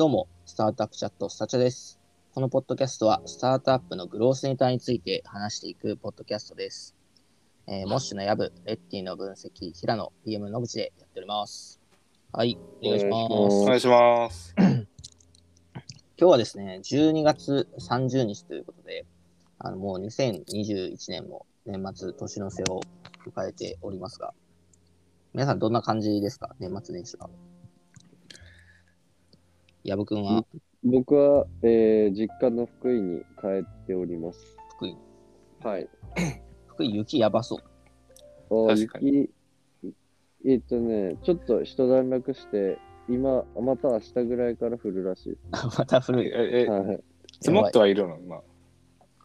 どうも、スタートアップチャットスタチャです。このポッドキャストは、スタートアップのグロースネタについて話していくポッドキャストです。えー、モッシュのヤブ、レッティの分析、平野、PM 野口でやっております。はい、お願いします。お願いします。今日はですね、12月30日ということで、あのもう2021年も年末、年の瀬を迎えておりますが、皆さんどんな感じですか？年末年始は。矢部くんは？僕は、えー実家の福井に帰っております。福井、はい。福井雪やばそう。あ確かに雪、えっとね、ちょっと一段落して、今、また明日ぐらいから降るらしいで また古い。え、えす。、はい。積もってはいるの？今。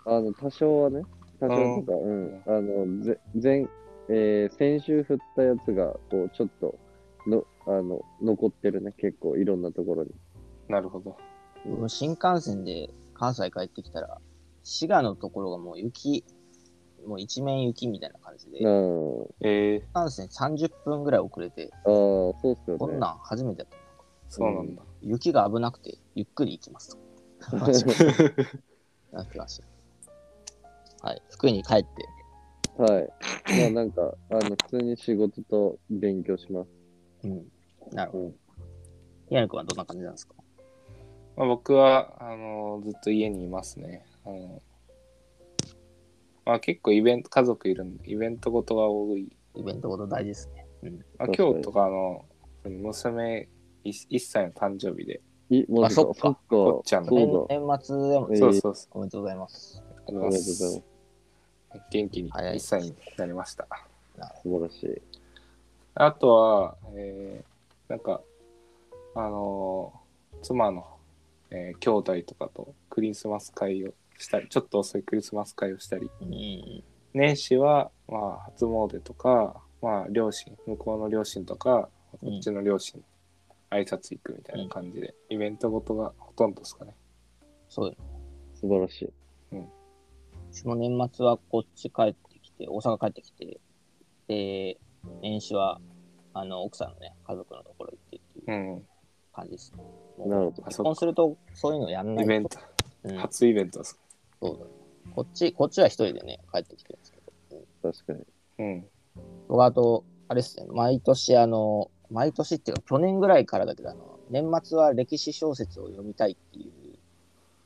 あの、多少はね、多少とか、うん。あの、ぜ前、えー先週降ったやつが、こう、ちょっと、の、あの、残ってるね、結構、いろんなところに。なるほど。僕新幹線で関西帰ってきたら、滋賀のところがもう雪、もう一面雪みたいな感じで、うん。えー、新幹線30分ぐらい遅れて、ああ、そうっすよね。こんなん初めてやった。そうなんだ。雪が危なくて、ゆっくり行きますと。なってました。はい。福井に帰って、はい。まあなんか、あの、普通に仕事と勉強します。うん。なるほど。宮野くんはどんな感じなんですか？まあ、僕はあのずっと家にいますね。あのまあ、結構イベント、家族いるんで、イベントごとが多い。イベントごと大事ですね。うん。まあ、今日とかあの娘 1, 1歳の誕生日で、あそっかそっか。こっちゃんのそうだ。年年末でも、えーそうそうそう。おめでとうございます。ありがとうございます。元気に早い1歳になりました。素晴らしい。あとは、えーなんか、あのー妻の、えー兄弟とかとクリスマス会をしたり、ちょっと遅いクリスマス会をしたり、うん。年始は、まあ、初詣とか、まあ、両親、向こうの両親とか、こっちの両親、挨拶行くみたいな感じで、イベントごとがほとんどですかね。そうよ。素晴らしい。私も年末はこっち帰ってきて、大阪帰ってきて、で、年始は、あの、奥さんのね、家族のところ行ってっていううん。感じですなるほど。結婚すると、そういうのやんないと。イベント、うん、初イベントです。そうだ。こっち、こっちは一人でね、帰ってきてるんですけど。確かに。うん。僕はあと、あれですね、毎年あの、毎年っていうか、去年ぐらいからだけど、あの、年末は歴史小説を読みたいっていう、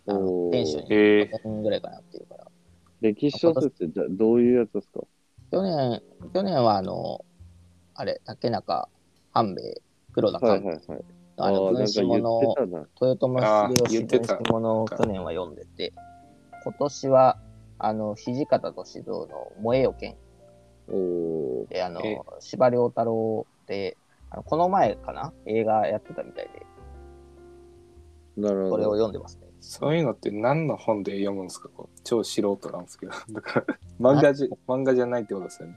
あの、テンションに、えー去年ぐらいからなってるから。歴史小説ってじゃあどういうやつですか？去年、去年はあの、あれ、竹中半兵衛、黒田官はいはいはい。あの、ー分子物を。豊臣秀吉言ってた分子物を去年は読んでて、今年は、あの、土方歳三の燃えよ剣。で、あのえ、司馬遼太郎で、あのこの前かな？映画やってたみたいで、なるほこれをど。読んでますね。そういうのって何の本で読むんですか？超素人なんですけど。だから、漫画じ漫画じゃないってことですよね。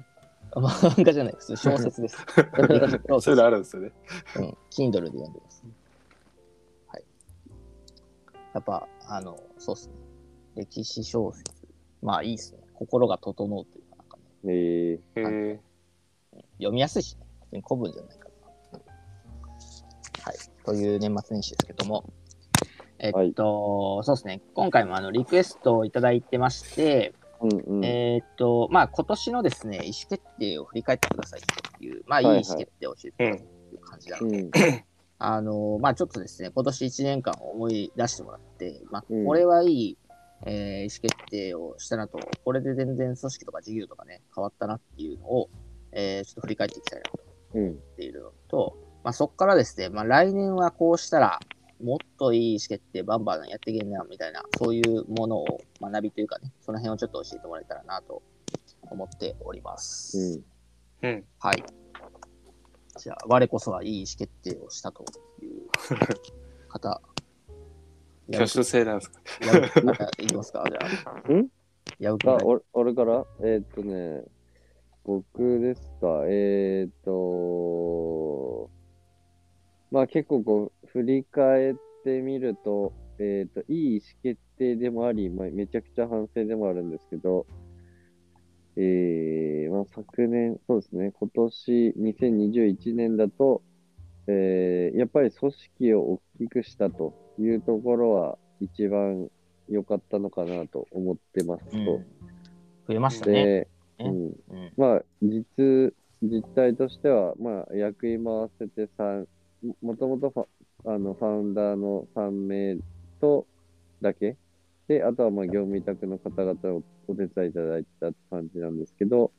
あ漫画じゃないです。小説です。小そういうの説あるんですよね。うん。Kindle で読んでます。はい。やっぱ、あの、そうっすね。歴史小説。まあいいっすね。心が整うというか、なんかね、えー、へえ読みやすいしね。別に古文じゃないから。うんはい。という年末年始ですけども。えっと、そうですね。今回もあのリクエストをいただいてまして、うんうん。えーっと、まあ、今年のですね、意思決定を振り返ってくださいっていう、まあ、いい意はいはい思決定を教えてくださいっていう感じなので、うん。あの、まあ、ちょっとですね、今年1年間を思い出してもらって、まあ、うんこれはいい、えー意思決定をしたなと、これで全然組織とか事業とかね、変わったなっていうのを、えーちょっと振り返っていきたいなとうん。思っているのと、まあ、そこからですね、まあ、来年はこうしたら、もっといい意思決定バンバンやっていけんな、みたいな、そういうものを学びというかね、その辺をちょっと教えてもらえたらなと思っております。うん。うん。はい。じゃあ、我こそはいい意思決定をしたという方。挙手制なんですか？なんかいきますかじゃあ。ん？やぶくんあ、俺俺から？えーっとね、僕ですか？えーっと、まあ結構こう、振り返ってみると、えーっと、いい意思決定でもあり、まあ、めちゃくちゃ反省でもあるんですけど、えー、まあ昨年、そうですね、今年2021年だと、えーやっぱり組織を大きくしたというところは一番良かったのかなと思ってますと。うん増えましたね。うん、うん。まあ、実、実態としては、まあ、役員も合わせて3、ももともとファあのファウンダーの3名とだけ、で、あとはまあ業務委託の方々をお手伝いいただいたって感じなんですけど、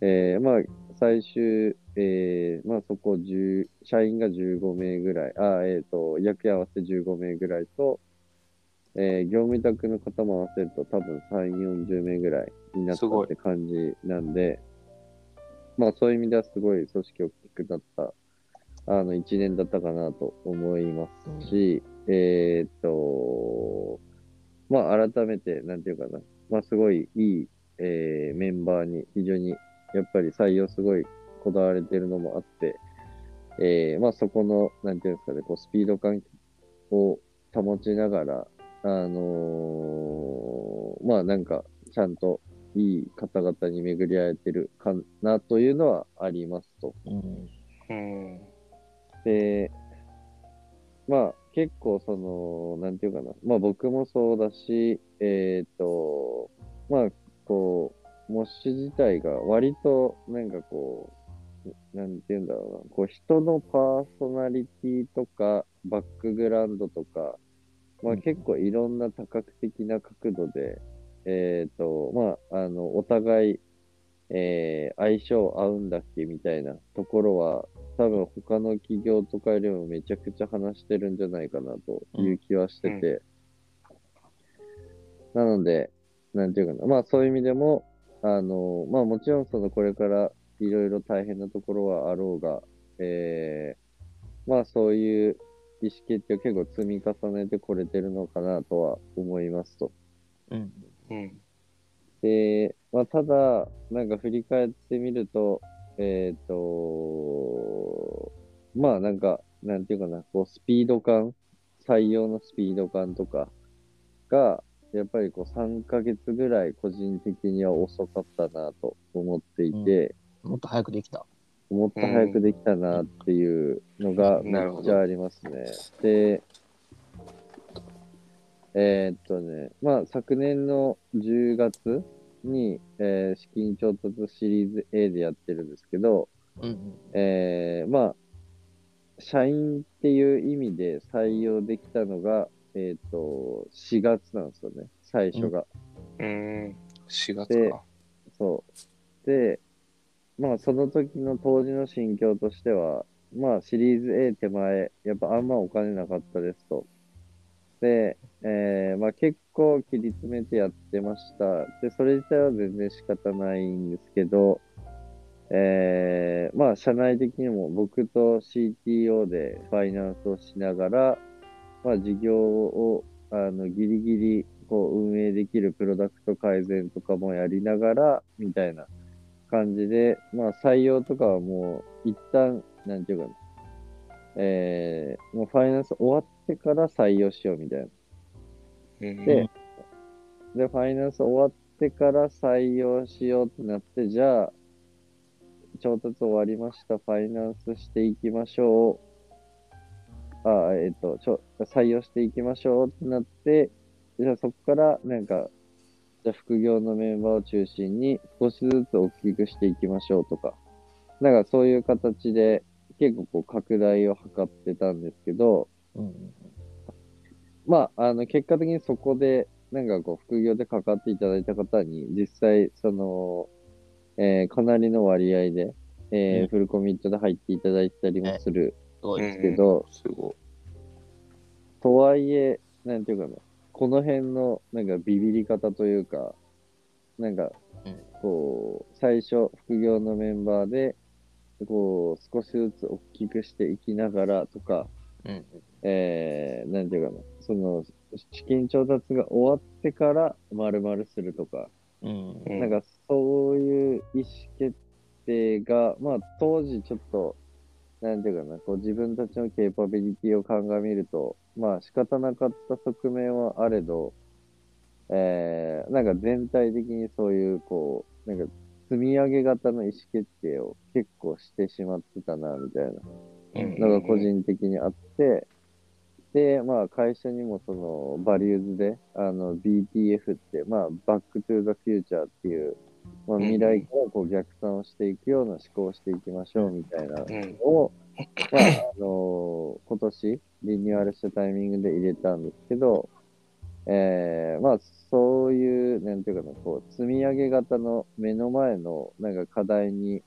えーまあ、最終、えーまあ、そこ10、社員が15名ぐらい、あ、えっ、と、役員合わせて15名ぐらいと、えー業務委託の方も合わせると多分3、40名ぐらいになったって感じなんで、まあそういう意味ではすごい組織大きくなった、あの、1年だったかなと思いますし、えーっと、まあ改めて、なんていうかな、まあすごいいい、えーメンバーに非常にやっぱり採用すごいこだわれてるのもあって、えーまあそこの、なんていうんですかね、こうスピード感を保ちながら、あのーまあなんか、ちゃんといい方々に巡り合えてるかなというのはありますと。うん。うん。で、まあ結構その、なんていうかな、まあ僕もそうだし、えっ、と、まあこう、モッシュ自体が割となんかこう、なんていうんだろうな、こう人のパーソナリティとか、バックグラウンドとか、まあうん。結構いろんな多角的な角度で、えっ、と、まあ、あの、お互い、えー相性合うんだっけみたいなところは、多分他の企業とかよりもめちゃくちゃ話してるんじゃないかなという気はしてて、なので、なんていうかな、まあそういう意味でも、あの、まあもちろんそのこれからいろいろ大変なところはあろうが、えーまあそういう意思決定を結構積み重ねてこれてるのかなとは思いますと。うん。うん。で、まあ、ただ、なんか振り返ってみると、えっ、と、まあなんか、なんていうかな、こうスピード感、採用のスピード感とかが、やっぱりこう3ヶ月ぐらい個人的には遅かったなと思っていて、もっと早くできた。もっと早くできたなっていうのがめっちゃありますね。で、えーっとね、まあ昨年の10月に、えー資金調達シリーズ A でやってるんですけど、うんうん。えーまあ、社員っていう意味で採用できたのが、えーっと、4月なんですよね、最初が。うん。4月でか。そう。で、まあその時の当時の心境としては、まあシリーズ A 手前、やっぱあんまお金なかったですと。で、えーまあ結構切り詰めてやってました。で、それ自体は全然仕方ないんですけど、えーまあ社内的にも僕と CTO でファイナンスをしながら、まあ事業をあのギリギリこう運営できるプロダクト改善とかもやりながら、みたいな感じで、まあ採用とかはもう一旦、なんていうかな、えー、もうファイナンス終わってから採用しようみたいな。うん。で、で、ファイナンス終わってから採用しようってなって、じゃあ、調達終わりました、ファイナンスしていきましょう。あ、えっ、とちょ、採用していきましょうってなって、じゃあそこから、なんか、じゃあ副業のメンバーを中心に少しずつ大きくしていきましょうとか、なんかそういう形で結構こう拡大を図ってたんですけど、うんうん。まあ、あの、結果的にそこで、なんかこう、副業で関わっていただいた方に、実際、その、えーかなりの割合で、えーうんフルコミットで入っていただいたりもするすごい。んですけど、すごい。とはいえ、なんていうかな、この辺の、なんかビビり方というか、なんかうん、こう、最初、副業のメンバーで、こう、少しずつ大きくしていきながらとか、うんうん。えー、なんていうかな、その、資金調達が終わってから丸々するとか、うん。うんなんかそういう意思決定が、まあ当時ちょっと、なんていうかな、こう自分たちの capability を鑑みると、まあ仕方なかった側面はあれど、えー、なんか全体的にそういう、こう、なんか積み上げ型の意思決定を結構してしまってたな、みたいな。うん。のが個人的にあって、で、まあ会社にもその values で、あの BTF って、まあバックトゥーザフューチャーっていう、まあうん。未来からこう逆算をしていくような思考をしていきましょうみたいなうん。のを、まあ、あの今年リニューアルしたタイミングで入れたんですけど、えー、まあそういう、なんていうかな、こう積み上げ型の目の前のなんか課題に、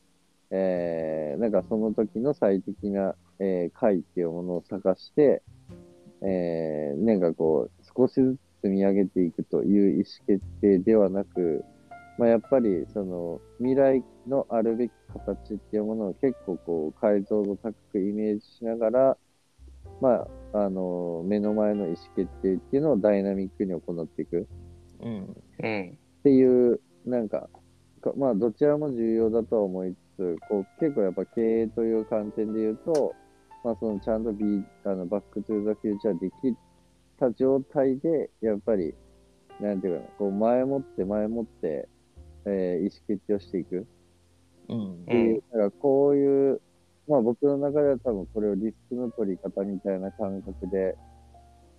えー、なんかその時の最適な、えー、回っていうものを探して、えー、なんかこう、少しずつ積み上げていくという意思決定ではなく、まあ、やっぱりその未来のあるべき形っていうものを結構こう解像度高くイメージしながら、まあ、あの、目の前の意思決定っていうのをダイナミックに行っていくうん。っていう、なんか、かまあ、どちらも重要だとは思いつつ、こう、結構やっぱ経営という観点で言うと、まあ、そのちゃんとビあのバックトゥーザフューチャーできた状態で、やっぱり、なんていうかな、こう、前もって前もって、えー意思決定をしていく。うん。っていう、だからこういう、まあ僕の中では多分これをリスクの取り方みたいな感覚で、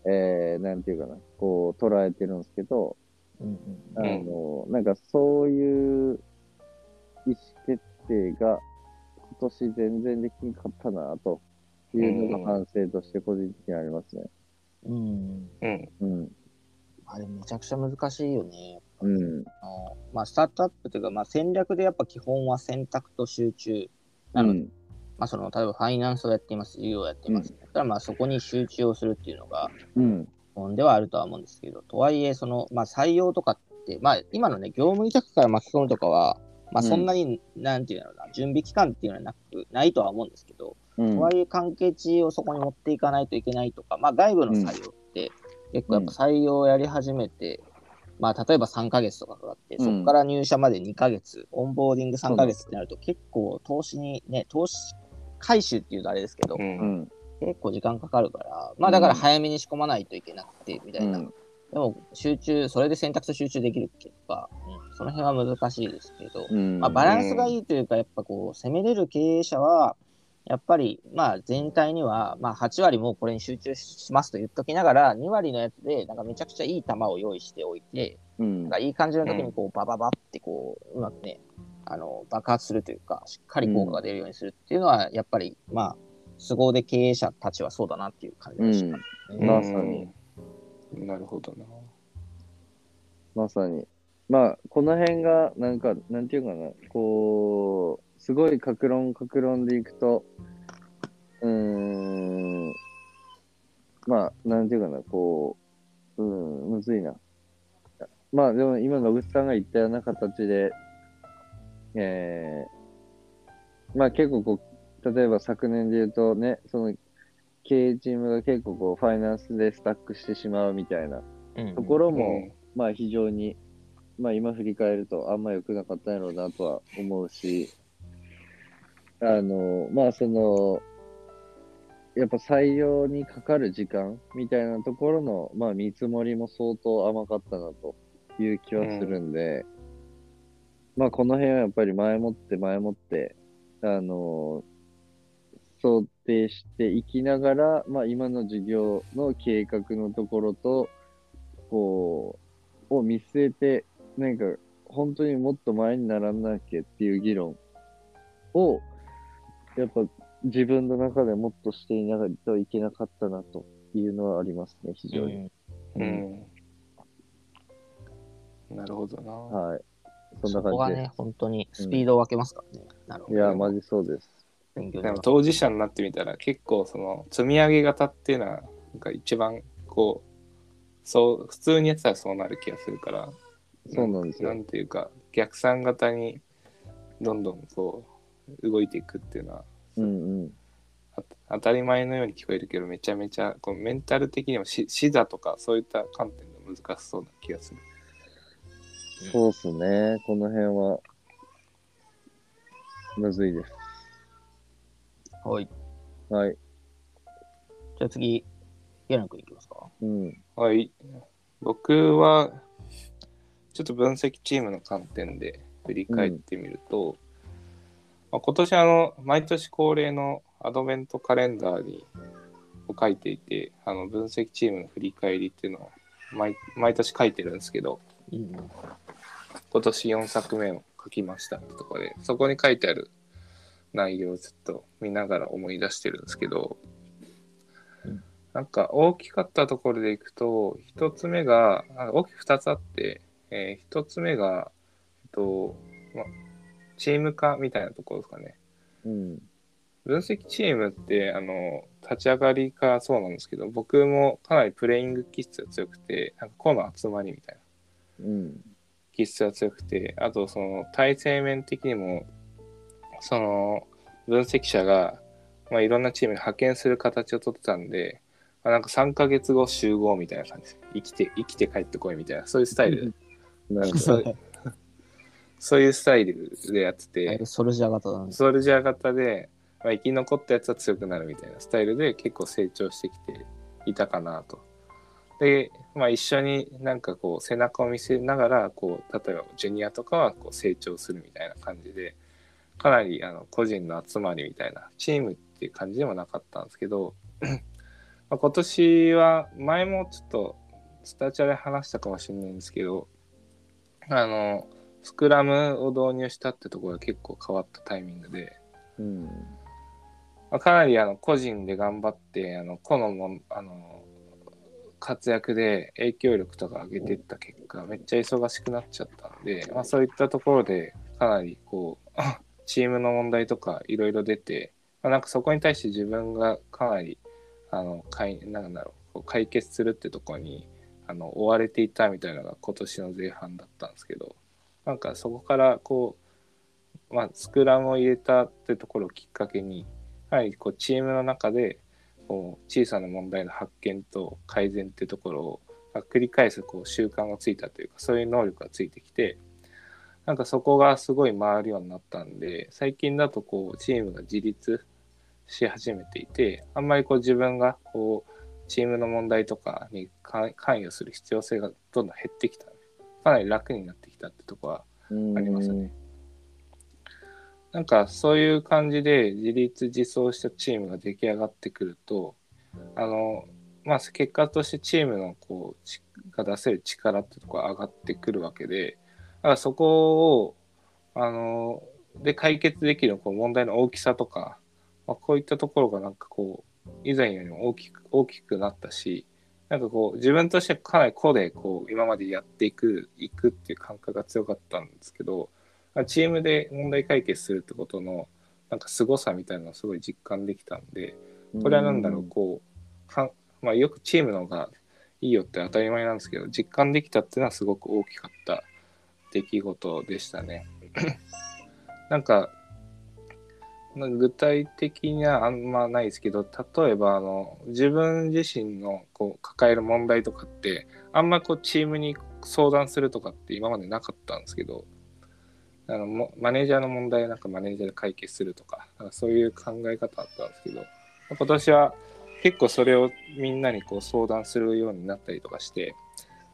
えー、なんていうかな、こう捉えてるんですけど、うんあの、なんかそういう意思決定が今年全然できんかったなというのが反省として個人的にありますね。うん。うんうん。あれめちゃくちゃ難しいよね。うん。あのまあ、スタートアップというか、まあ、戦略でやっぱ基本は選択と集中なので、まあ、その例えばファイナンスをやっています、事業をやっています。だったらまあそこに集中をするっていうのがうん。本ではあるとは思うんですけど、とはいえ、その、まあ、採用とかって、まあ、今のね、業務委託から巻き込むとかは、まあ、うんそんなに、なんていうのかな、準備期間っていうのはなく、ないとは思うんですけど、うん。とはいえ関係値をそこに持っていかないといけないとか、まあ、外部の採用って、結構やっぱ採用をやり始めて、まあ、例えば3ヶ月とかかかって、うん。そこから入社まで2ヶ月、オンボーディング3ヶ月ってなると、結構投資にね、投資回収っていうとあれですけど。結構時間かかるから、まあだから早めに仕込まないといけなくて、みたいな。うん。でも集中、それで選択と集中できるっけとか、うん、その辺は難しいですけど、うん。まあ、バランスがいいというか、やっぱこう、攻めれる経営者は、やっぱり、まあ全体には、まあ8割もこれに集中しますと言っときながら、2割のやつで、なんかめちゃくちゃいい球を用意しておいて、うんなんかいい感じの時にこう、バババってこう、うまくね、あの、爆発するというか、しっかり効果が出るようにするっていうのは、やっぱり、まあ、凄腕経営者たちはそうだなっていう感じでしたね。まさにうんなるほどな。まさに。まあ、この辺が、なんか、なんていうかな、こう、すごい格論、格論でいくと、うーん、まあ、なんていうかな、こう、うん、むずいな。まあ、でも今、野口さんが言ったような形で、えー、まあ結構こう、例えば昨年で言うとね、その、経営チームが結構こう、ファイナンスでスタックしてしまうみたいなうんところうも、んまあ非常に、まあ今振り返るとあんま良くなかったんやろうなとは思うし、あの、まあその、やっぱ採用にかかる時間みたいなところの、まあ見積もりも相当甘かったなという気はするんで、まあこの辺はやっぱり前もって前もって、あの、想定していきながら、まあ今の授業の計画のところと、こう、を見据えて、なんか、本当にもっと前にならなきゃっていう議論を、やっぱ自分の中でもっとしていながらいけなかったなというのはありますね、非常に。うんうん。なるほどな。はい。そんそな感じで。こがね、本当にスピードを分けますからね。なるほど。いや、マジそうです。でも当事者になってみたら結構その積み上げ型っていうのはなんか一番こうそう普通にやってたらそうなる気がするからそうなんですよなんていうか逆算型にどんどんこう動いていくっていうのはうんうん。あ当たり前のように聞こえるけどめちゃめちゃこうメンタル的にもし視座とかそういった観点で難しそうな気がする。そうっすね。この辺は、むずいです。はい。はい。じゃあ次、ゲラン君いきますか。うん。はい。僕は、ちょっと分析チームの観点で振り返ってみると、まあ、今年あの、毎年恒例の、アドベントカレンダーにを書いていて、あの分析チームの振り返りっていうのを毎毎年書いてるんですけど、うん。今年4作目を書きましたってとこで、そこに書いてある内容をちょっと見ながら思い出してるんですけど、うんなんか大きかったところでいくと、一つ目が、大きく二つあって、えー一つ目が、えっと、ま、チーム化みたいなところですかね。うん。分析チームって、あの、立ち上がりからそうなんですけど、僕もかなりプレイング気質が強くて、なんか個の集まりみたいな。うん。気質が強くて、あとその体制面的にも、その分析者が、まあ、いろんなチームに派遣する形をとってたんで、まあ、なんか3ヶ月後集合みたいな感じで、生きて、生きて帰ってこいみたいな、そういうスタイル、なるほど。そう そういうスタイルでやってて、ソルジャー型なんです。ソルジャー型で、まあ、生き残ったやつは強くなるみたいなスタイルで結構成長してきていたかなと。で、まあ、一緒になんかこう背中を見せながらこう例えばジュニアとかはこう成長するみたいな感じでかなりあの個人の集まりみたいなチームっていう感じでもなかったんですけど まあ今年は前もちょっとスタチャで話したかもしれないんですけどあのスクラムを導入したってところが結構変わったタイミングで。うん。まあ、かなりあの個人で頑張ってあの個のもんあの活躍で影響力とか上げていった結果めっちゃ忙しくなっちゃったんで、まあ、そういったところでかなりこう チームの問題とかいろいろ出て、まあ、なんかそこに対して自分がかなりあのかいなんだろう解決するってところにあの追われていたみたいなのが今年の前半だったんですけどなんかそこからこう、まあ、スクラムを入れたってところをきっかけにやはりこうチームの中でこう小さな問題の発見と改善ってところを繰り返すこう習慣がついたというかそういう能力がついてきてなんかそこがすごい回るようになったんで最近だとこうチームが自立し始めていてあんまりこう自分がこうチームの問題とかに関与する必要性がどんどん減ってきた。かなり楽になってたってとこはうんありますね。なんかそういう感じで自立自走したチームが出来上がってくると、あの、まあ結果としてチームのこう、ちが出せる力ってところが上がってくるわけで、だからそこを、あの、で解決できるこう問題の大きさとか、まあ、こういったところがなんかこう、以前よりも大きく、大きくなったし、なんかこう、自分としてかなり個でこう、今までやっていく、いくっていう感覚が強かったんですけど、チームで問題解決するってことのなんか凄さみたいなのをすごい実感できたんでこれは何だろうこうかん、まあ、よくチームの方がいいよって当たり前なんですけど実感できたっていうのはすごく大きかった出来事でしたね。なんかまあ具体的にはあんまないですけど例えばあの自分自身のこう抱える問題とかってあんまこうチームに相談するとかって今までなかったんですけどあのマネージャーの問題なんかマネージャーで解決するとかなんかそういう考え方あったんですけど今年は結構それをみんなにこう相談するようになったりとかして、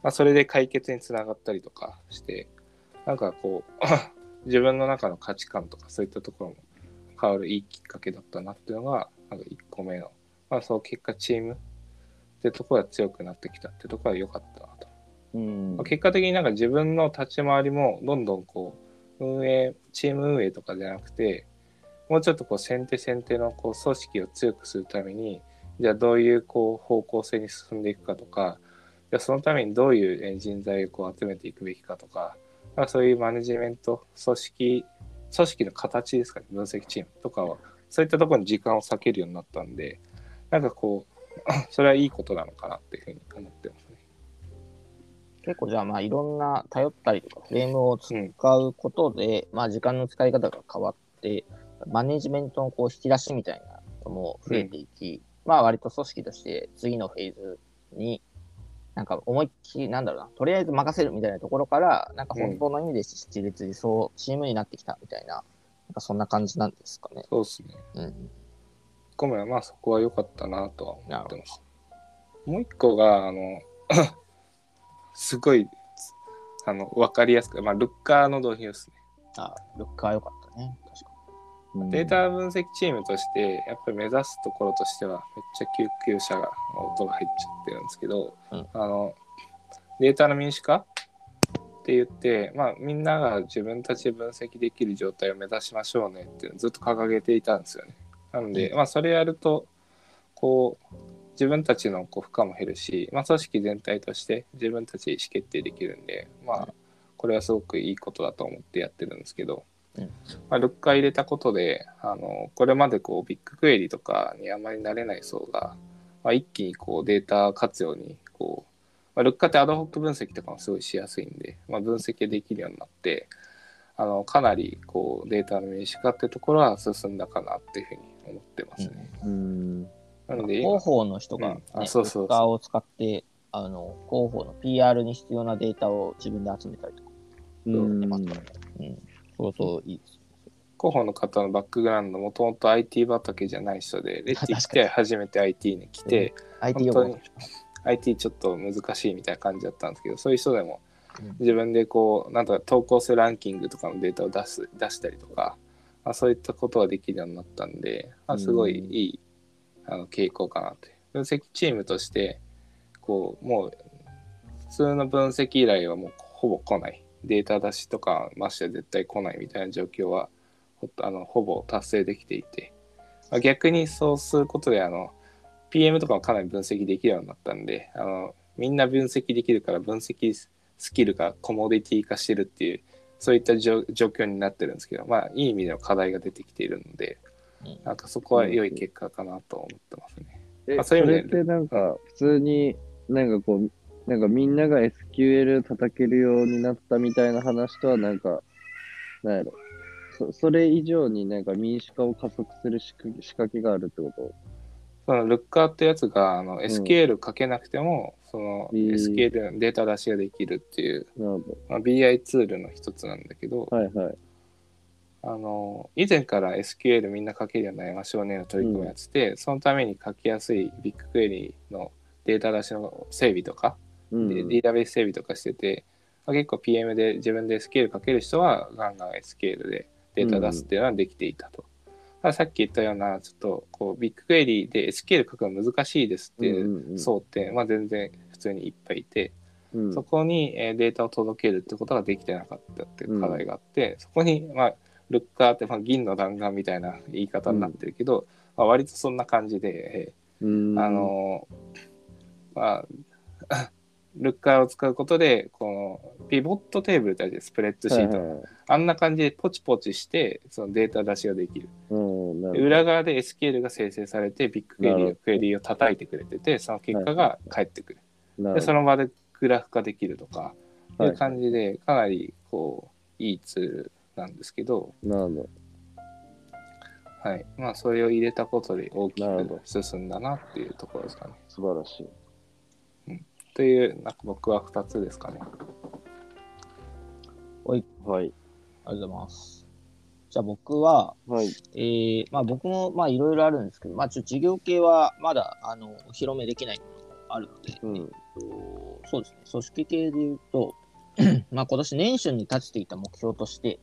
まあ、それで解決につながったりとかしてなんかこう 自分の中の価値観とかそういったところも変わるいいきっかけだったなっていうのがなんか1個目の、まあ、そう結果チームってところが強くなってきたってところは良かったなと。うんまあ結果的になんか自分の立ち回りもどんどんこう運営チーム運営とかじゃなくてもうちょっとこう先手先手のこう組織を強くするためにじゃあどういうこう方向性に進んでいくかとかじゃあそのためにどういうえー人材をこう集めていくべきかとかまあそういうマネジメント組織組織の形ですかね分析チームとかはそういったところに時間を割けるようになったんでなんかこう それはいいことなのかなっていうふうに思ってますね。結構じゃあまあいろんな頼ったりとかフレームを使うことで、まあ時間の使い方が変わって、マネジメントのこう引き出しみたいなのも増えていき、まあ割と組織として次のフェーズになんか思いっきりなんだろうな、とりあえず任せるみたいなところから、なんか本当の意味で自立自走チームになってきたみたいな、なんかそんな感じなんですかね。そうですね。うん。個目はまあそこは良かったなとは思ってます。もう一個が、あの、すごい、あの、わかりやすく、まあ、ルッカーの導入ですね。あ、ルッカー良かったね。確かデータ分析チームとしてやっぱり目指すところとしてはめっちゃ救急車が音が入っちゃってるんですけど、うん。あのデータの民主化って言って、まあ、みんなが自分たちで分析できる状態を目指しましょうねってずっと掲げていたんですよね。なので、うまあ、それやるとこう自分たちのこう負荷も減るし、まあ、組織全体として自分たちで意思決定できるんで、まあ、これはすごくいいことだと思ってやってるんですけど、うんまあ、ルッカー入れたことであのこれまでこうビッグクエリとかにあまり慣れない層が、まあ、一気にこうデータ活用にこう、まあ、ルッカーってアドホック分析とかもすごいしやすいんで、まあ、分析できるようになってあのかなりこうデータの民主化ってところは進んだかなっていうふうに思ってますね。うん。なので今広報の人が、うんそうそうそうブッカーを使って、あの、広報の PR に必要なデータを自分で集めたりとかうん。うん。そうそういい。広報の方のバックグラウンドもともと IT 畑じゃない人で レッティ来て初めて IT に来て IT 用語本当に IT ちょっと難しいみたいな感じだったんですけどそういう人でもうん。自分でこうなんとか投稿するランキングとかのデータを出す出したりとか、まあ、そういったことができるようになったんで、まあ、すごいいいあの傾向かなって。分析チームとしてこうもう普通の分析依頼はもうほぼ来ないデータ出しとかまして絶対来ないみたいな状況はほあのほぼ達成できていて、まあ、逆にそうすることであの PM とかもかなり分析できるようになったんであのみんな分析できるから分析スキルがコモディティ化してるっていうそういった状状況になってるんですけどまあいい意味での課題が出てきているのでうん。なんかそこは良い結果かなと思ってますね。え、あそそういう意味でれってなんか、普通に、なんかこう、なんかみんなが SQL 叩けるようになったみたいな話とはなんか、なんやろ。そそれ以上になんか民主化を加速する仕掛け仕掛けがあるってこと？そのルッカーってやつがあの SQL かけなくても、そのうん SQL のデータ出しができるっていう、まあ、BI ツールの一つなんだけど、ど。はいはい。あの以前から SQL みんな書けるようになりましょうねの取り組みをやってて、そのために書きやすいビッグクエリのデータ出しの整備とか、うん。でデータベース整備とかしてて、まあ、結構 PM で自分で SQL 書ける人はガンガン SQL でデータ出すっていうのはできていたと。たださっき言ったようなちょっとこうビッグクエリで SQL 書くの難しいですっていううんうんうん層って、まあ、全然普通にいっぱいいて、うん。そこにえーデータを届けるってことができてなかったっていう課題があって、そこに、まあ、ルッカーって、まあ、銀の弾丸みたいな言い方になってるけど、まあ、割とそんな感じで、うん。えーあ、のーまあルッカーを使うことでこのピボットテーブルってあるじゃんスプレッドシート、はいはい。はいあんな感じでポチポチしてそのデータ出しができる。る裏側で SQL が生成されてビッグクエリーのクエリーを叩いてくれててその結果が返ってくる。ほど。なでその場でグラフ化できるとかいはい。う感じでかなりこういいツールなんですけど。はい。まあ、それを入れたことで大きく進んだなっていうところですかね。素晴らしい。というなんか僕は2つですかね。はい。ありがとうございます。じゃあ僕は、はい。えー、まあ僕もまあいろいろあるんですけど、まあちょっと事業系はまだあのお披露目できないものがあるので、うん。えっとそうですね、組織系で言うと、まあ今年年初に立てていた目標として、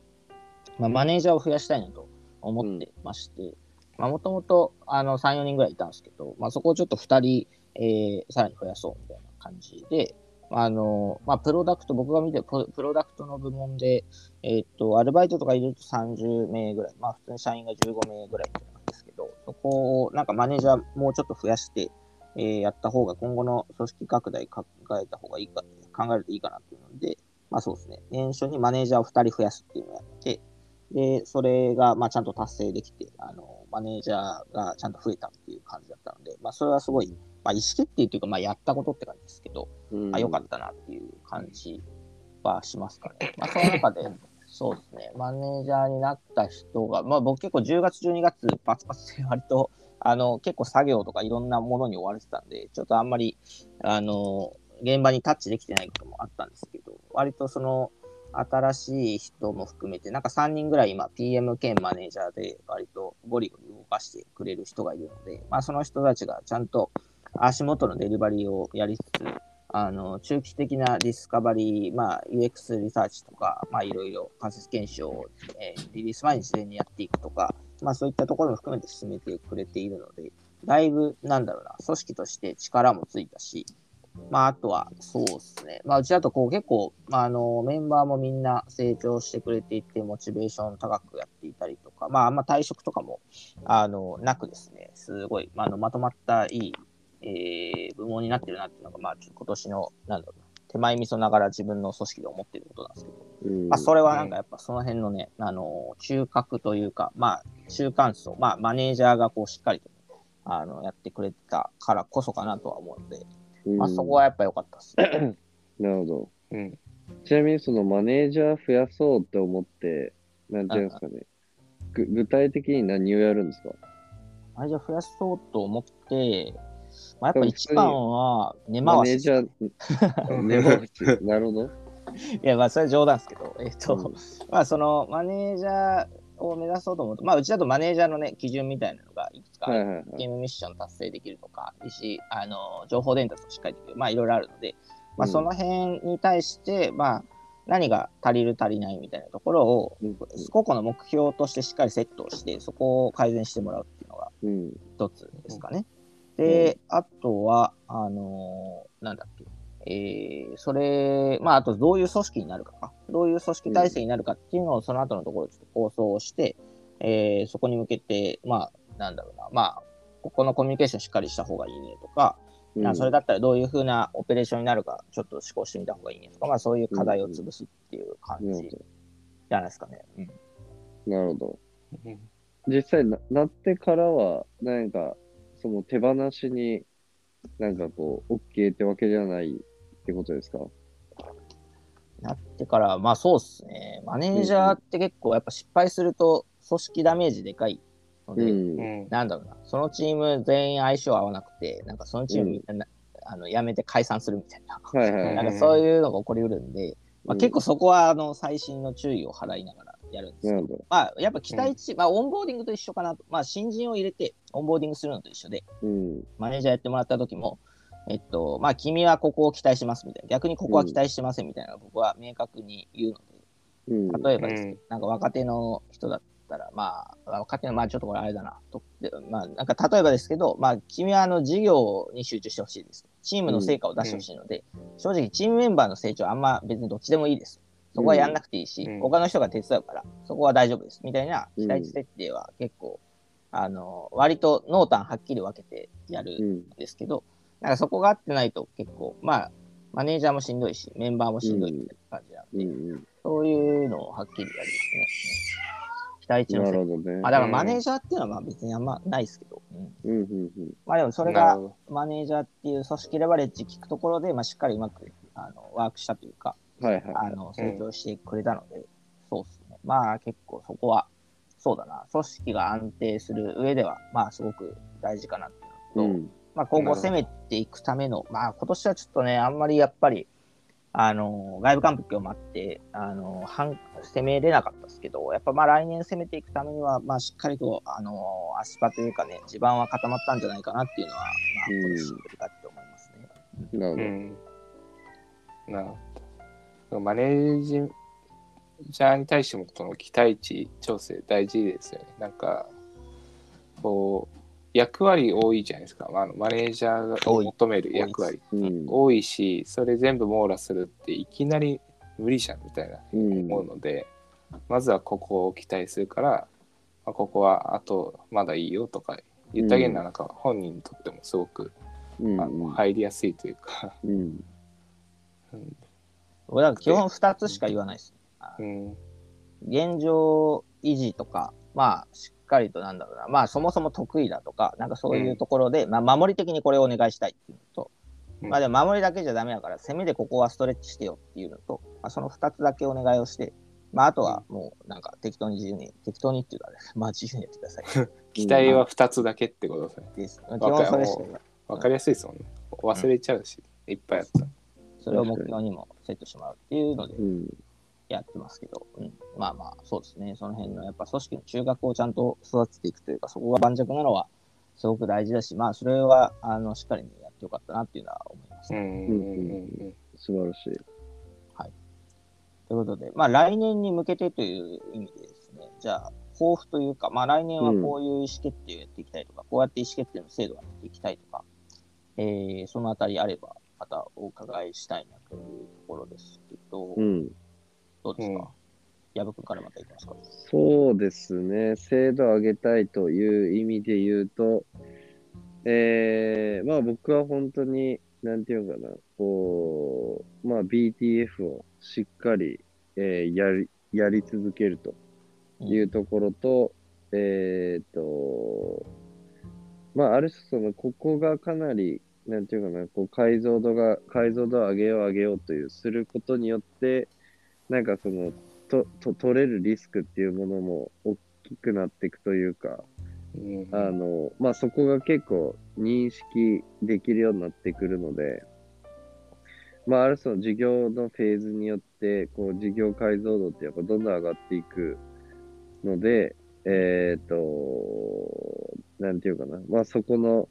まあマネージャーを増やしたいなと思ってまして、まあもともとあの3、4人ぐらいいたんですけど、まあそこをちょっと2人、えー、さらに増やそうみたいな感じで、あの、まあプロダクト、僕が見てプロダクトの部門で、えっと、アルバイトとか入れると30名ぐらい、まあ普通に社員が15名ぐらいなんですけど、そこをなんかマネージャーもうちょっと増やして、えーやった方が今後の組織拡大考えた方がいいか、考えるといいかなっていうので、まあそうですね、年初にマネージャーを2人増やすっていうのをやって、で、それがまあちゃんと達成できて、あの、マネージャーがちゃんと増えたっていう感じだったので、まあそれはすごい、まあ意思決定っていうか、まあやったことって感じですけど、うんあ、良かったなっていう感じはしますかね。まあ、その中で、そうですね、マネージャーになった人が、まあ僕結構10月、12月、パツパツで割と、あの、結構作業とかいろんなものに追われてたんで、ちょっとあんまり、あの、現場にタッチできてないこともあったんですけど、割とその、新しい人も含めて、なんか3人ぐらい今 PM 兼マネージャーで割とゴリゴリ動かしてくれる人がいるので、まあその人たちがちゃんと足元のデリバリーをやりつつ、あの、中期的なディスカバリー、まあ UX リサーチとか、まあいろいろ仮説検証を、えーリリース前に事前にやっていくとか、まあそういったところも含めて進めてくれているので、だいぶ、なんだろうな、組織として力もついたし、まああとは、そうですね。まあうちだとこう結構、まああの、メンバーもみんな成長してくれていて、モチベーション高くやっていたりとか、まああんま退職とかも、あの、なくですね、すごい、まあ、あのまとまったいい、えー、部門になってるなっていうのが、まあ今年の、なんだろうな、手前味噌ながら自分の組織で思ってることなんですけど、うんまあ、それはなんかやっぱその辺のね、あの、中核というか、まあ、中間層、まあ、マネージャーがこうしっかりと、あの、やってくれてたからこそかなとは思うので、まあ、そこはやっぱ良かったっす、ね。なるほど。うん。ちなみにそのマネージャー増やそうって思って、なんていうんですかね。ぐ具体的に何をやるんですか？マネージャー増やそうと思って、まあ、やっぱ一番は根回し。マネージャー、根回し。なるほど。いや、まあ、それは冗談ですけど、えっと、うんまあ、その、マネージャーを目指そうと思うと、まあ、うちだとマネージャーのね、基準みたいなのがいくつかあるはいはいはい。ゲームミッション達成できるとか、いいし、あの、情報伝達をしっかりできる。まあ、いろいろあるので、まあ、うんその辺に対して、まあ、何が足りる足りないみたいなところを、うん個々の目標としてしっかりセットをして、そこを改善してもらうっていうのがうん。一つですかね。で、あとは、あのーなんだっけ、えー、それ、まあ、あとどういう組織になるかか、どういう組織体制になるかっていうのを、その後のところちょっと構想をして、えー、そこに向けて、まあ、なんだろうな、まあ、ここのコミュニケーションしっかりした方がいいねとか、うん。あそれだったらどういうふうなオペレーションになるか、ちょっと思考してみた方がいいねとか、まあ、そういう課題を潰すっていう感じじゃないですかね。うん。ど。なるほど。うん。実際な、なってからは、なんか、その手放しに、なんかこう、OK ってわけじゃないってことですか？なってから、まあそうっすね。マネージャーって結構やっぱ失敗すると組織ダメージでかいので、うん。うん。なんだろうな、そのチーム全員相性合わなくて、なんかそのチームみんなな、あの辞めて解散するみたいな、はいはいはい。なんかそういうのが起こりうるんで、まあ、うん結構そこはあの細心の注意を払いながらやるんですけど。まあやっぱ期待値、まあオンボーディングと一緒かなと、まあ新人を入れてオンボーディングするのと一緒で、うん。マネージャーやってもらった時も、えっと、まあ君はここを期待しますみたいな、逆にここは期待してませんみたいなのを僕は明確に言うので、うん。例えばですけど、うんなんか若手の人だったら、まあ、若手の、まあちょっとこれあれだな、とでまあなんか例えばですけど、まあ君はあの事業に集中してほしいです。チームの成果を出してほしいので、正直チームメンバーの成長はあんま別にどっちでもいいです。そこはやんなくていいし、うん他の人が手伝うから、そこは大丈夫です。みたいな期待値設定は結構、あの、割と濃淡はっきり分けてやるうんんですけど、なんかそこが合ってないと結構、まあ、マネージャーもしんどいし、メンバーもしんどいみたいな感じなんで。そういうのをはっきりやりですね。期待値のな設定。ね。まあ、だからマネージャーっていうのはまあ別にあんまないですけど、うん、うんうんまあでもそれがマネージャーっていう組織レバレッジ聞くところで、まあしっかりうまくあのワークしたというか、うん。はいはい。あの成長してくれたので、そうですね。まあ結構そこは、そうだな、組織が安定する上では、まあすごく大事かなっていうのと、うん。まあ、今後攻めていくための、まあ、今年はちょっとね、あんまりやっぱり、あの、外部環境もあって、あの、反攻めれなかったですけど、やっぱまあ来年攻めていくためには、まあしっかりと、あの、足場というかね、地盤は固まったんじゃないかなっていうのは、まあ、うん今年振り返って思いますね。なるほど。うん。なるほど。マネージャーに対してもこの期待値調整大事ですよね。なんか、こう、役割多いじゃないですか。まああのマネージャーが求める役割。うん。多いし、それ全部網羅するっていきなり無理じゃんみたいなうん思うので、まずはここを期待するから、まあ、ここはあとまだいいよとか言ってあげるのはなんか本人にとってもすごく、うん。あの入りやすいというか、うん。うん俺は基本2つしか言わないです。うん現状維持とか、まあ、しっかりとなんだろうな、まあ、そもそも得意だとか、なんかそういうところで、まあ、守り的にこれをお願いしたいっていうのと、うんまあ、でも守りだけじゃダメだから、攻めでここはストレッチしてよっていうのと、まあ、その2つだけお願いをして、まあ、あとはもう、なんか適当に自由に、適当にっていうか、ね、まあ、自由にやってください。期待は2つだけってことですね。です。基本それしかわかりやすいですもんね。忘れちゃうし、いっぱいあった。それを目標にもセットしてもらうっていうのでうん。やってますけど、うん、まあまあ、そうですね。その辺のやっぱ組織の中核をちゃんと育てていくというか、そこが盤石なのはすごく大事だし、まあ、それは、あの、しっかりにやってよかったなっていうのは思います。うんうんうん素晴らしい。ということで、まあ、来年に向けてという意味でですね、じゃあ、抱負というか、まあ、来年はこういう意思決定をやっていきたいとか、こうやって意思決定の制度をやっていきたいとか、えー、そのあたりあれば、またお伺いしたいなというところですけど、うん。どうですか、矢部君からまたいきますか？そうですね。精度を上げたいという意味で言うと、えー、まあ僕は本当に、なんていうのかな、こう、まあ BTF をしっかり、えーやり、やり続けるというところと、えーっと、まあある種その、ここがかなり、なんていうかな、こう解像度が、解像度を上げよう上げようという、することによって、なんかその、と、と、取れるリスクっていうものも大きくなっていくというか、うん。あの、まあ、そこが結構認識できるようになってくるので、まあ、ある種の事業のフェーズによって、こう、事業解像度ってやっぱどんどん上がっていくので、えっ、と、なんていうかな、まあ、そこの、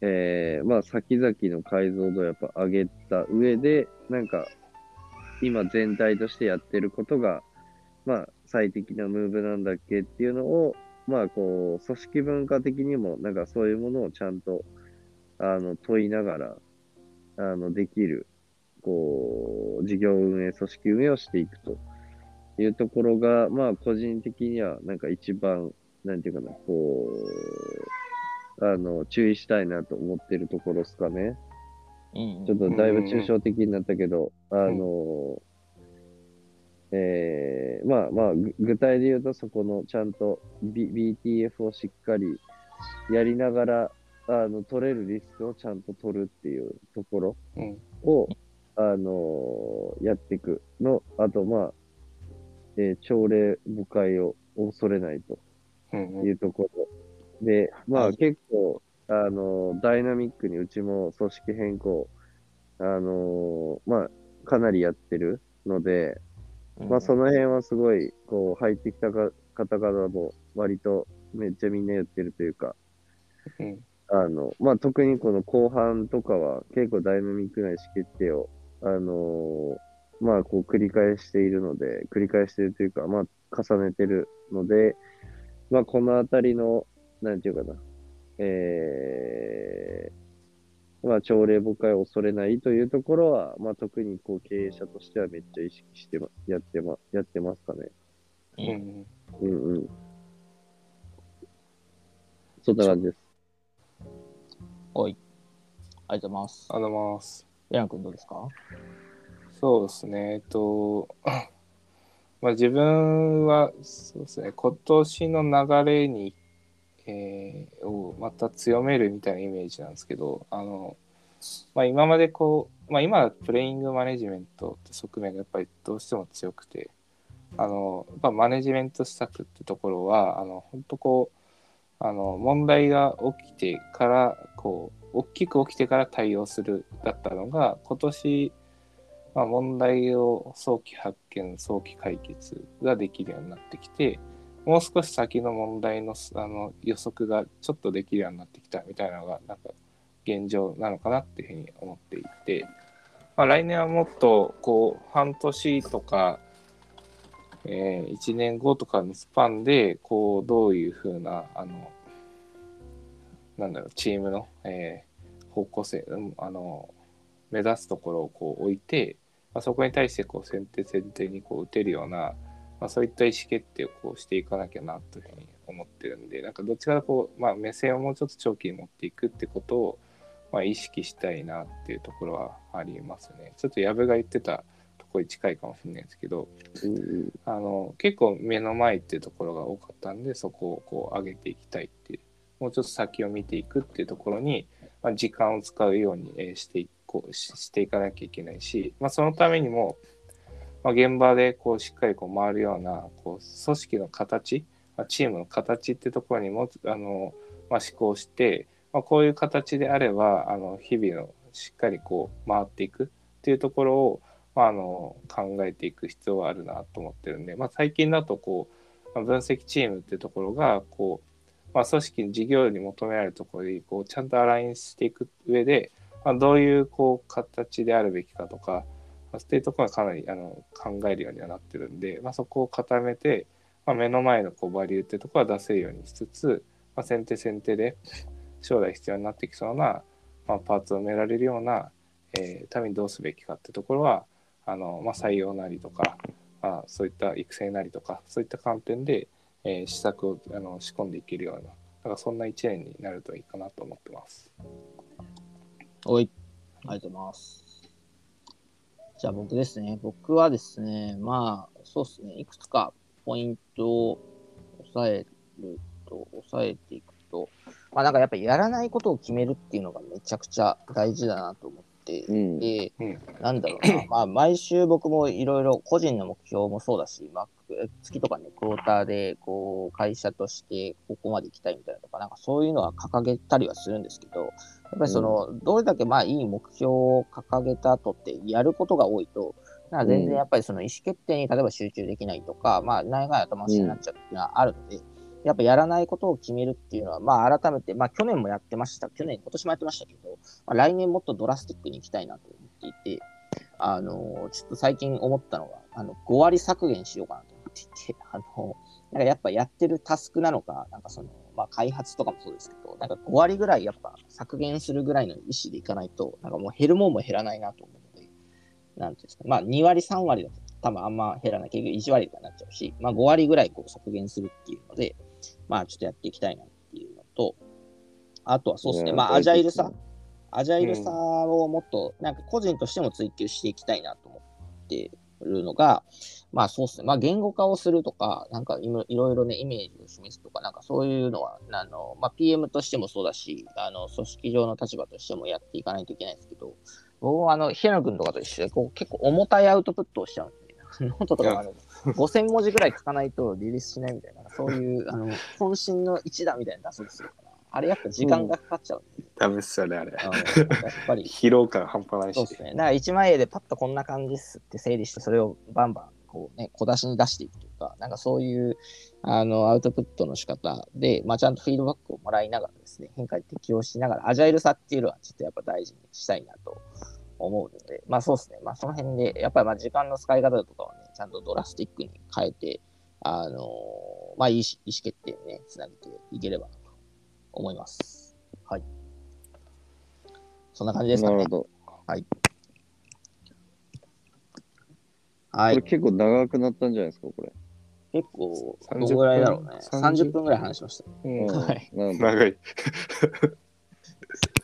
えーまあ、先々の解像度をやっぱ上げた上で、なんか、今全体としてやってることが、まあ、最適なムーブなんだっけっていうのを、まあ、こう、組織文化的にも、なんかそういうものをちゃんと、あの、問いながら、あの、できる、こう、事業運営、組織運営をしていくと。いうところが、まあ、個人的には、なんか一番、なんていうかな、こう、あの、注意したいなと思ってるところですかね。うん。ちょっとだいぶ抽象的になったけど、あの、えー、まあまあ、ぐ具体で言うと、そこのちゃんと、B、BTF をしっかりやりながら、あの、取れるリスクをちゃんと取るっていうところうん。を、あのやっていくの、あと、まあ、えー朝礼誤解を恐れないとうん。いうところ。で、まあはい。結構、あの、ダイナミックにうちも組織変更、あの、まあ、かなりやってるので、まあその辺はすごい、こう、入ってきたか方々も割とめっちゃみんな言ってるというか、うんあの、まあ特にこの後半とかは結構ダイナミックな意思決定を、あのまあこう繰り返しているので、繰り返しているというか、まあ重ねてるので、まあこのあたりの、なんていうかな、えー、まあ朝礼誤解を恐れないというところは、まあ特にこう経営者としてはめっちゃ意識してま、やってま、やってますかね。うんうんうん。そんな感じです。はい。ありがとうございます。ありがとうございます。エラン君どうですか？そうですね。えっと、まあ自分は、そうですね、今年の流れに、えーをまた強めるみたいなイメージなんですけど、あの、まあ今までこう、まあ今はプレイングマネジメントって側面がやっぱりどうしても強くて、あの、やっぱマネジメント施策ってところは、あの、本当こう、あの、問題が起きてから、こう、大きく起きてから対応するだったのが、今年、まあ、問題を早期発見、早期解決ができるようになってきて、もう少し先の問題のあの予測がちょっとできるようになってきたみたいなのが、なんか現状なのかなっていうふうに思っていて、まあ、来年はもっとこう半年とか、えー、1年後とかのスパンで、こう、どういうふうな、あの、なんだろう、チームの、えー方向性、うんあの、目指すところをこう置いて、まあ、そこに対してこう先手先手にこう打てるような、まあ、そういった意思決定をこうしていかなきゃなというふうに思ってるんで、なんかどっちかとこう、まあ、目線をもうちょっと長期に持っていくってことを、まあ、意識したいなっていうところはありますね。ちょっと矢部が言ってたところに近いかもしれないですけど、うんうんあの結構目の前っていうところが多かったんでそこをこう上げていきたいっていうもうちょっと先を見ていくっていうところに、まあ、時間を使うようにえーしていこうししていかなきゃいけないし、まあ、そのためにも、まあ、現場でこうしっかりこう回るようなこう組織の形、まあ、チームの形ってところにもあの、まあ、思考して、まあ、こういう形であればあの日々のしっかりこう回っていくっていうところをまあ、あの考えていく必要はあるなと思ってるんで、まあ、最近だとこう、まあ分析チームっていうところがこう、まあ、組織事業に求められるところにこうちゃんとアラインしていく上で、まあ、どういうこう形であるべきかとか、まあ、っていうところがかなりあの考えるようにはなってるんで、まあ、そこを固めてまあ、目の前のこうバリューっていうところは出せるようにしつつ、まあ、先手先手で将来必要になってきそうな、まあ、パーツを埋められるような、えーためにどうすべきかってところはあの、まあ、採用なりとか、まあ、そういった育成なりとかそういった観点で、えー施策をあの仕込んでいけるようなだかそんな1年になるといいかなと思ってます。おい、ありがとうございます。じゃあ僕ですね。僕はですね、まあ、そうですね。いくつかポイントを押さえると、押さえていくと、まあなんかやっぱりやらないことを決めるっていうのがめちゃくちゃ大事だなと思ってうん。で、うん。なんだろうな、まあ、毎週僕もいろいろ個人の目標もそうだし、まあ、月とかね、クォーターで、こう、会社としてここまで行きたいみたいなとか、なんかそういうのは掲げたりはするんですけど、やっぱりその、どれだけまあいい目標を掲げた後ってやることが多いと、な全然やっぱりその意思決定に例えば集中できないとか、まあ、長い頭しになっちゃうっていうのはあるので、やっぱやらないことを決めるっていうのは、まあ改めて、まあ去年もやってました、去年、今年もやってましたけど、まあ、来年もっとドラスティックに行きたいなと思っていて、あの、ちょっと最近思ったのが、あの、5割削減しようかなと思っていて、あの、なんかやっぱやってるタスクなのか、なんかその、まあ開発とかもそうですけど、なんか5割ぐらいやっぱ削減するぐらいの意思でいかないと、なんかもう減るもんも減らないなと思うので、なんていうんですか、まあ2割3割だと多分あんま減らない、結局1割とかになっちゃうし、まあ5割ぐらいこう削減するっていうので、まあちょっとやっていきたいなっていうのと、あとはそうですね、まあアジャイルさ、アジャイルさをもっと、なんか個人としても追求していきたいなと思ってるのが、まあそうですね、まあ言語化をするとか、なんかいろいろね、イメージを示すとか、なんかそういうのは、あの、まあ PM としてもそうだし、あの、組織上の立場としてもやっていかないといけないですけど、僕はあの、平野君とかと一緒で、こう結構重たいアウトプットをしちゃうんで、ノートとかもあの5000文字ぐらい書かないとリリースしないみたいな、そういう、あの、渾身の一打みたいなの出そうとするから、あれやっぱ時間がかかっちゃうんで、ダメっすよね、あれ。あのやっぱり、疲労感半端ないし。そうですね。だから1枚絵でパッとこんな感じっすって整理して、それをバンバン、こうね、小出しに出していくというか、なんかそういう、あの、アウトプットの仕方で、まあちゃんとフィードバックをもらいながらですね、変化に適応しながら、アジャイルさっていうのはちょっとやっぱ大事にしたいなと思うので、まあそうですね。まあその辺で、やっぱりまあ時間の使い方とかはね、ちゃんとドラスティックに変えて、あのまあいいし意思決定にね、つなげていければなと思います。はい。そんな感じですかねなるほ。ど。はいこれ。結構長くなったんじゃないですか、これ。結構、30どのぐらいだろうね。分30分ぐらい話しました。うんうんはい長い。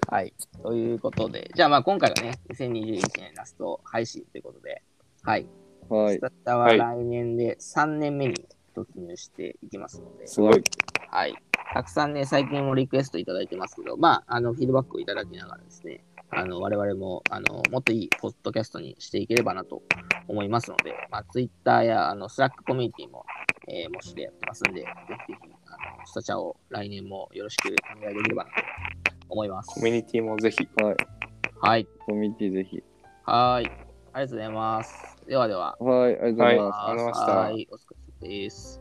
はい。ということで、じゃあまあ今回がね、2021年ラスト配信ということで、はい。はいス。タッタは来年で3年目に突入していきますので、すごい。はい。たくさんね、最近もリクエストいただいてますけど、まあ、あの、フィードバックをいただきながらですね、あの、我々も、あの、もっといいポッドキャストにしていければなと思いますので、まあ、ツイッターや、あの、 Slack コミュニティも、えー、もしでやってますんで、ぜひぜひ、あの、スタチャを来年もよろしくお願いできればなと思います。コミュニティもぜひ。はい。はい。コミュニティぜひ。はい。ありがとうございます。ではでは。はい、ありがとうございます。ありがとうございましたはい。お疲れ様です。